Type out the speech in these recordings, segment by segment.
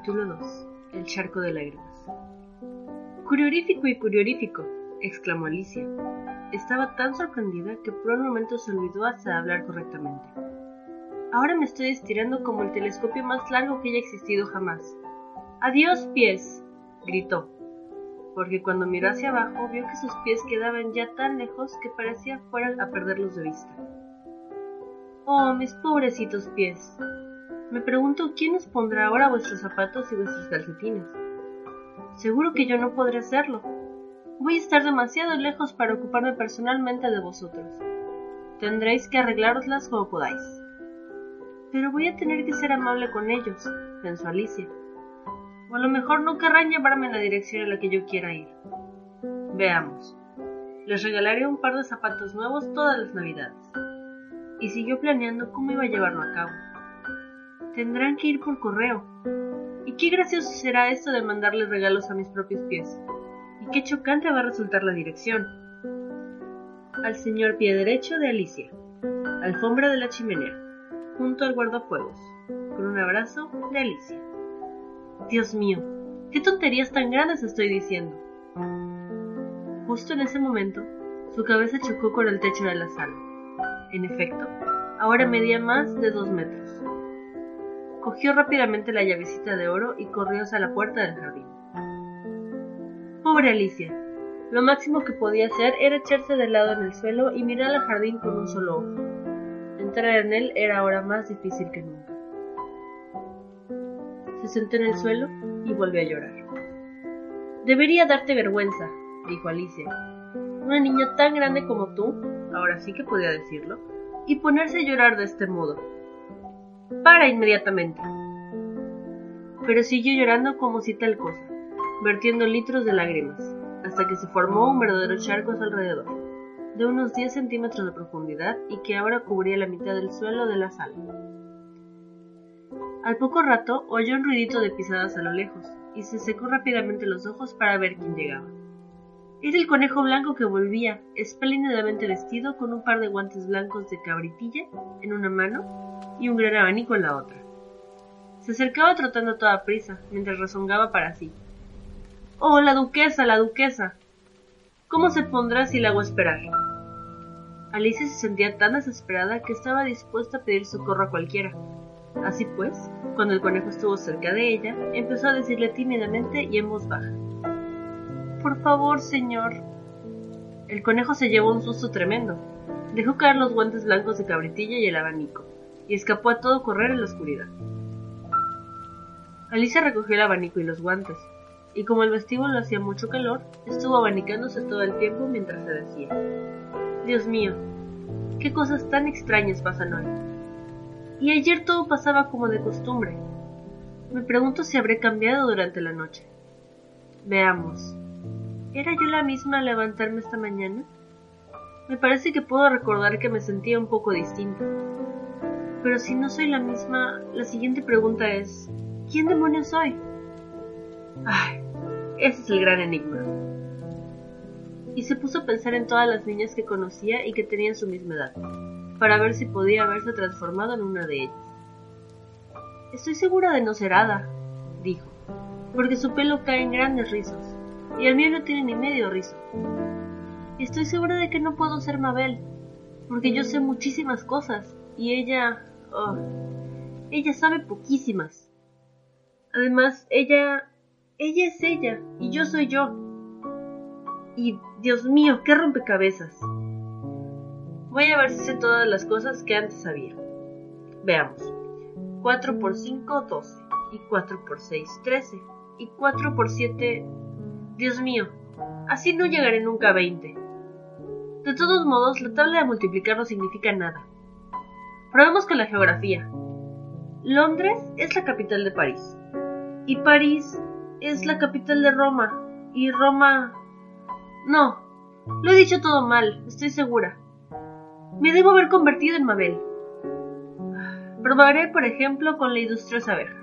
Capítulo 2. El charco de lágrimas. Curiorífico y curiorífico, exclamó Alicia. Estaba tan sorprendida que por un momento se olvidó hasta de hablar correctamente. Ahora me estoy estirando como el telescopio más largo que haya existido jamás. ¡Adiós, pies! gritó, porque cuando miró hacia abajo vio que sus pies quedaban ya tan lejos que parecía fueran a perderlos de vista. ¡Oh, mis pobrecitos pies! Me pregunto quién os pondrá ahora vuestros zapatos y vuestros calcetines. Seguro que yo no podré hacerlo. Voy a estar demasiado lejos para ocuparme personalmente de vosotros. Tendréis que arreglároslas como podáis. Pero voy a tener que ser amable con ellos, pensó Alicia. O a lo mejor no querrán llevarme en la dirección en la que yo quiera ir. Veamos. Les regalaré un par de zapatos nuevos todas las navidades. Y siguió planeando cómo iba a llevarlo a cabo. Tendrán que ir por correo. Y qué gracioso será esto de mandarle regalos a mis propios pies. Y qué chocante va a resultar la dirección. Al señor pie derecho de Alicia. Alfombra de la chimenea. Junto al guardafuegos. Con un abrazo de Alicia. Dios mío, qué tonterías tan grandes estoy diciendo. Justo en ese momento, su cabeza chocó con el techo de la sala. En efecto, ahora medía más de dos metros. Cogió rápidamente la llavecita de oro y corrió hacia la puerta del jardín. Pobre Alicia. Lo máximo que podía hacer era echarse de lado en el suelo y mirar al jardín con un solo ojo. Entrar en él era ahora más difícil que nunca. Se sentó en el suelo y volvió a llorar. Debería darte vergüenza, dijo Alicia. Una niña tan grande como tú, ahora sí que podía decirlo, y ponerse a llorar de este modo. Para inmediatamente. Pero siguió llorando como si tal cosa, vertiendo litros de lágrimas, hasta que se formó un verdadero charco a su alrededor, de unos 10 centímetros de profundidad y que ahora cubría la mitad del suelo de la sala. Al poco rato oyó un ruidito de pisadas a lo lejos, y se secó rápidamente los ojos para ver quién llegaba. Era el conejo blanco que volvía, espléndidamente vestido, con un par de guantes blancos de cabritilla en una mano y un gran abanico en la otra. Se acercaba trotando a toda prisa, mientras rezongaba para sí. ¡Oh, la duquesa, la duquesa! ¿Cómo se pondrá si la hago esperar? Alicia se sentía tan desesperada que estaba dispuesta a pedir socorro a cualquiera. Así pues, cuando el conejo estuvo cerca de ella, empezó a decirle tímidamente y en voz baja. Por favor, señor. El conejo se llevó un susto tremendo. Dejó caer los guantes blancos de cabritilla y el abanico, y escapó a todo correr en la oscuridad. Alicia recogió el abanico y los guantes, y como el vestíbulo hacía mucho calor, estuvo abanicándose todo el tiempo mientras se decía, Dios mío, qué cosas tan extrañas pasan hoy. Y ayer todo pasaba como de costumbre. Me pregunto si habré cambiado durante la noche. Veamos. ¿Era yo la misma al levantarme esta mañana? Me parece que puedo recordar que me sentía un poco distinta. Pero si no soy la misma, la siguiente pregunta es, ¿quién demonios soy? Ay, ese es el gran enigma. Y se puso a pensar en todas las niñas que conocía y que tenían su misma edad, para ver si podía haberse transformado en una de ellas. Estoy segura de no ser hada, dijo, porque su pelo cae en grandes rizos, y el mío no tiene ni medio rizo. Estoy segura de que no puedo ser Mabel, porque yo sé muchísimas cosas, y ella... Oh, ella sabe poquísimas. Además, ella... Ella es ella, y yo soy yo. Y, Dios mío, qué rompecabezas. Voy a ver si sé todas las cosas que antes sabía. Veamos. 4 por 5, 12. Y 4 por 6, 13. Y 4 por 7... Dios mío, así no llegaré nunca a 20. De todos modos, la tabla de multiplicar no significa nada. Probemos con la geografía. Londres es la capital de París. Y París es la capital de Roma. Y Roma... No, lo he dicho todo mal, estoy segura. Me debo haber convertido en Mabel. Probaré, por ejemplo, con la industriosa abeja.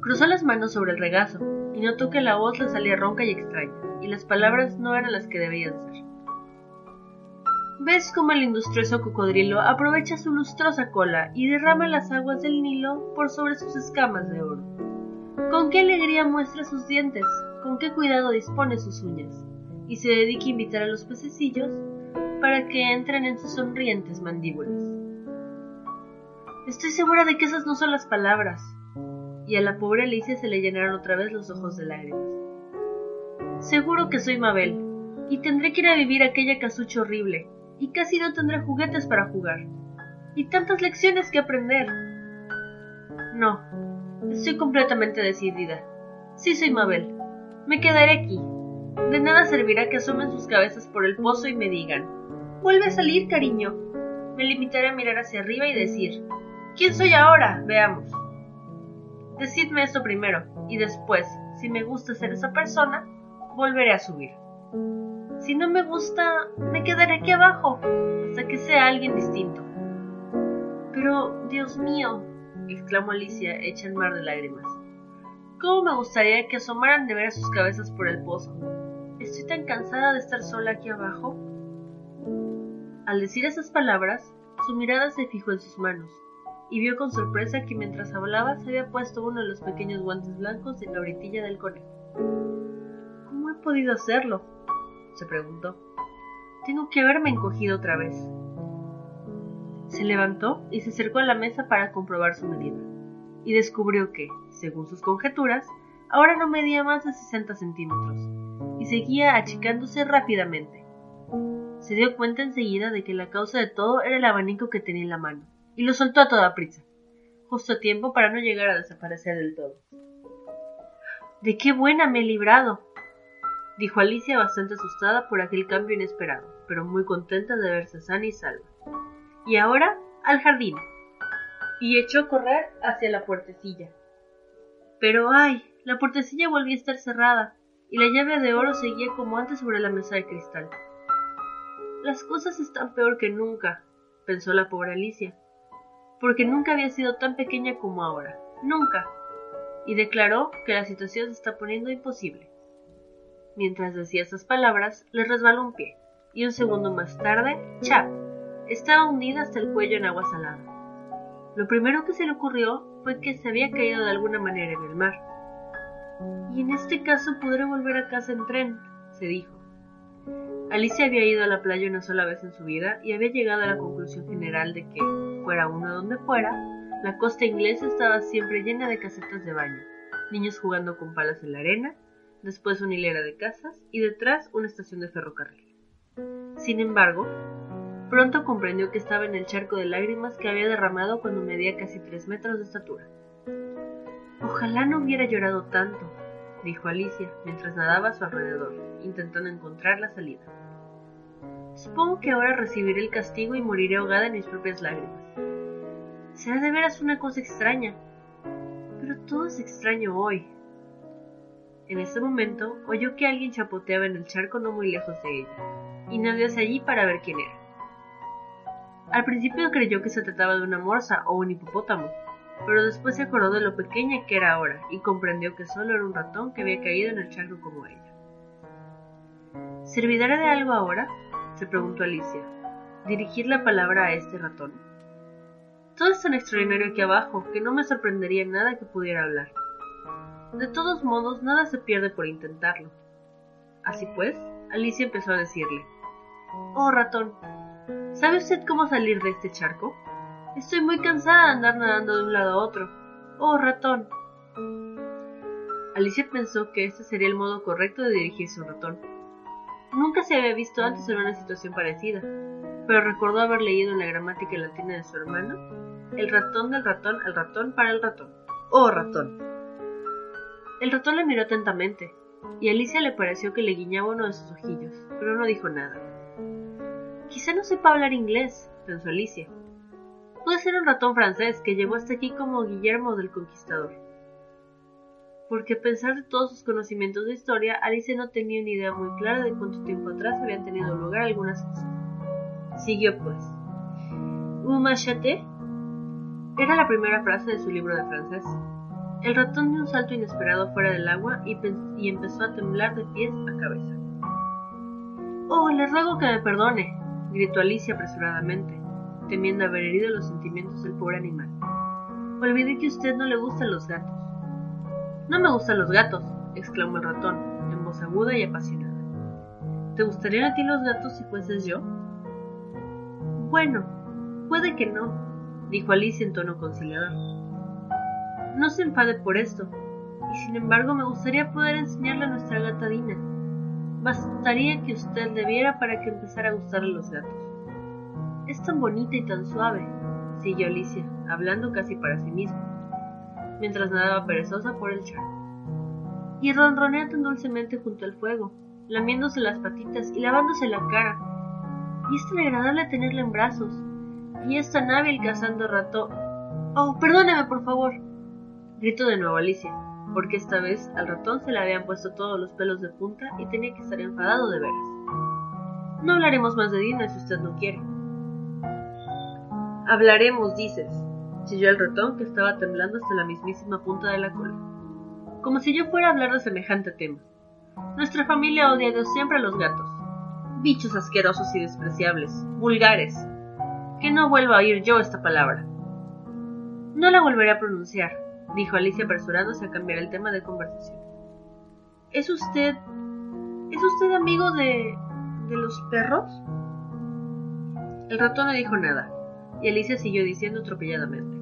Cruzó las manos sobre el regazo y notó que la voz le salía ronca y extraña, y las palabras no eran las que debían ser. ¿Ves cómo el industrioso cocodrilo aprovecha su lustrosa cola y derrama las aguas del Nilo por sobre sus escamas de oro? ¿Con qué alegría muestra sus dientes? ¿Con qué cuidado dispone sus uñas? Y se dedica a invitar a los pececillos para que entren en sus sonrientes mandíbulas. Estoy segura de que esas no son las palabras. Y a la pobre Alicia se le llenaron otra vez los ojos de lágrimas. Seguro que soy Mabel, y tendré que ir a vivir aquella casucha horrible, y casi no tendré juguetes para jugar, y tantas lecciones que aprender. No, estoy completamente decidida. Sí soy Mabel. Me quedaré aquí. De nada servirá que asomen sus cabezas por el pozo y me digan, vuelve a salir, cariño. Me limitaré a mirar hacia arriba y decir, ¿Quién soy ahora? Veamos. Decidme eso primero, y después, si me gusta ser esa persona, volveré a subir. Si no me gusta, me quedaré aquí abajo, hasta que sea alguien distinto. Pero, Dios mío, exclamó Alicia, hecha en mar de lágrimas. ¿Cómo me gustaría que asomaran de ver sus cabezas por el pozo? Estoy tan cansada de estar sola aquí abajo. Al decir esas palabras, su mirada se fijó en sus manos, y vio con sorpresa que mientras hablaba se había puesto uno de los pequeños guantes blancos de cabritilla del conejo. ¿Cómo he podido hacerlo? Se preguntó. Tengo que haberme encogido otra vez. Se levantó y se acercó a la mesa para comprobar su medida, y descubrió que, según sus conjeturas, ahora no medía más de 60 centímetros, y seguía achicándose rápidamente. Se dio cuenta enseguida de que la causa de todo era el abanico que tenía en la mano y lo soltó a toda prisa, justo a tiempo para no llegar a desaparecer del todo. De qué buena me he librado, dijo Alicia bastante asustada por aquel cambio inesperado, pero muy contenta de verse sana y salva. Y ahora al jardín. Y echó a correr hacia la puertecilla. Pero ay, la puertecilla volvía a estar cerrada, y la llave de oro seguía como antes sobre la mesa de cristal. Las cosas están peor que nunca, pensó la pobre Alicia, porque nunca había sido tan pequeña como ahora, nunca, y declaró que la situación se está poniendo imposible. Mientras decía esas palabras, le resbaló un pie, y un segundo más tarde, ¡chap! estaba hundida hasta el cuello en agua salada. Lo primero que se le ocurrió fue que se había caído de alguna manera en el mar. Y en este caso podré volver a casa en tren, se dijo. Alicia había ido a la playa una sola vez en su vida y había llegado a la conclusión general de que, fuera uno donde fuera, la costa inglesa estaba siempre llena de casetas de baño, niños jugando con palas en la arena, después una hilera de casas y detrás una estación de ferrocarril. Sin embargo, pronto comprendió que estaba en el charco de lágrimas que había derramado cuando medía casi tres metros de estatura. Ojalá no hubiera llorado tanto, dijo Alicia mientras nadaba a su alrededor, intentando encontrar la salida. Supongo que ahora recibiré el castigo y moriré ahogada en mis propias lágrimas. Será de veras una cosa extraña. Pero todo es extraño hoy. En ese momento oyó que alguien chapoteaba en el charco no muy lejos de ella, y nadó hacia allí para ver quién era. Al principio creyó que se trataba de una morsa o un hipopótamo, pero después se acordó de lo pequeña que era ahora y comprendió que solo era un ratón que había caído en el charco como ella. ¿Servirá de algo ahora? se preguntó Alicia. ¿Dirigir la palabra a este ratón? Todo es tan extraordinario aquí abajo que no me sorprendería nada que pudiera hablar. De todos modos, nada se pierde por intentarlo. Así pues, Alicia empezó a decirle, Oh ratón, ¿sabe usted cómo salir de este charco? Estoy muy cansada de andar nadando de un lado a otro. Oh ratón. Alicia pensó que este sería el modo correcto de dirigirse a un ratón. Nunca se había visto antes en una situación parecida, pero recordó haber leído en la gramática latina de su hermano el ratón del ratón al ratón para el ratón. ¡Oh, ratón! El ratón le miró atentamente, y a Alicia le pareció que le guiñaba uno de sus ojillos, pero no dijo nada. Quizá no sepa hablar inglés, pensó Alicia. Puede ser un ratón francés que llegó hasta aquí como Guillermo del Conquistador. Porque a pesar de todos sus conocimientos de historia, Alicia no tenía una idea muy clara de cuánto tiempo atrás habían tenido lugar algunas cosas. Siguió pues. Vous m'achetez? Era la primera frase de su libro de francés. El ratón dio un salto inesperado fuera del agua y, empezó a temblar de pies a cabeza. Oh, le ruego que me perdone, gritó Alicia apresuradamente, temiendo haber herido los sentimientos del pobre animal. Olvidé que a usted no le gustan los gatos. No me gustan los gatos, exclamó el ratón, en voz aguda y apasionada. ¿Te gustarían a ti los gatos si fueses yo? Bueno, puede que no, dijo Alicia en tono conciliador. No se enfade por esto, y sin embargo me gustaría poder enseñarle a nuestra gata Dina. Bastaría que usted le viera para que empezara a gustarle los gatos. Es tan bonita y tan suave, siguió Alicia, hablando casi para sí misma, mientras nadaba perezosa por el charco. Y ronronea tan dulcemente junto al fuego, lamiéndose las patitas y lavándose la cara. Y es tan agradable tenerla en brazos. Y es tan hábil cazando rato. Oh, perdóneme, por favor. Gritó de nuevo Alicia, porque esta vez al ratón se le habían puesto todos los pelos de punta y tenía que estar enfadado de veras. No hablaremos más de Dina si usted no quiere. Hablaremos, dices, chilló el ratón que estaba temblando hasta la mismísima punta de la cola. Como si yo fuera a hablar de semejante tema. Nuestra familia odia de siempre a los gatos. Bichos asquerosos y despreciables, vulgares. Que no vuelva a oír yo esta palabra. No la volveré a pronunciar, dijo Alicia apresurándose a cambiar el tema de conversación. ¿Es usted... ¿Es usted amigo de... de los perros? El ratón no dijo nada, y Alicia siguió diciendo atropelladamente.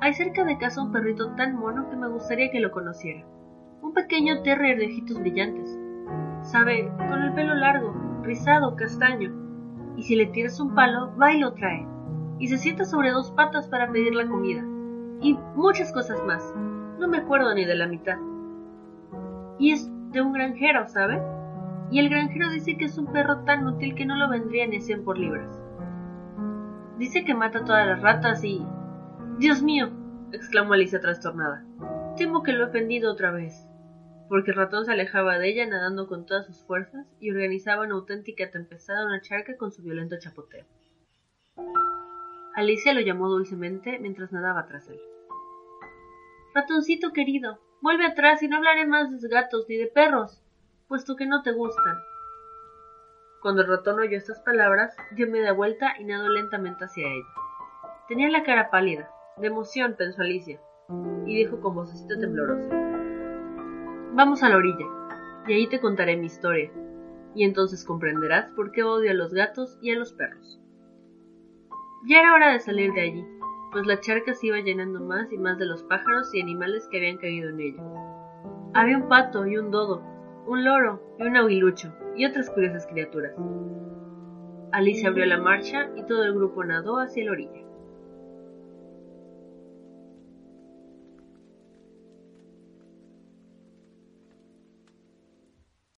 Hay cerca de casa un perrito tan mono que me gustaría que lo conociera. Un pequeño terrier de ojitos brillantes. Sabe, con el pelo largo, rizado, castaño. Y si le tiras un palo, va y lo trae. Y se sienta sobre dos patas para pedir la comida y muchas cosas más. No me acuerdo ni de la mitad. Y es de un granjero, ¿sabe? Y el granjero dice que es un perro tan útil que no lo vendría ni 100 por libras. Dice que mata todas las ratas y... Dios mío, exclamó Alicia trastornada. Temo que lo he ofendido otra vez. Porque el ratón se alejaba de ella nadando con todas sus fuerzas y organizaba una auténtica tempestad en una charca con su violento chapoteo. Alicia lo llamó dulcemente mientras nadaba tras él. Ratoncito querido, vuelve atrás y no hablaré más de gatos ni de perros, puesto que no te gustan. Cuando el ratón oyó estas palabras, dio media vuelta y nadó lentamente hacia ella. Tenía la cara pálida, de emoción, pensó Alicia, y dijo con vocecita temblorosa. Vamos a la orilla, y ahí te contaré mi historia, y entonces comprenderás por qué odio a los gatos y a los perros. Ya era hora de salir de allí, pues la charca se iba llenando más y más de los pájaros y animales que habían caído en ella. Había un pato y un dodo, un loro y un aguilucho y otras curiosas criaturas. Alicia abrió la marcha y todo el grupo nadó hacia la orilla.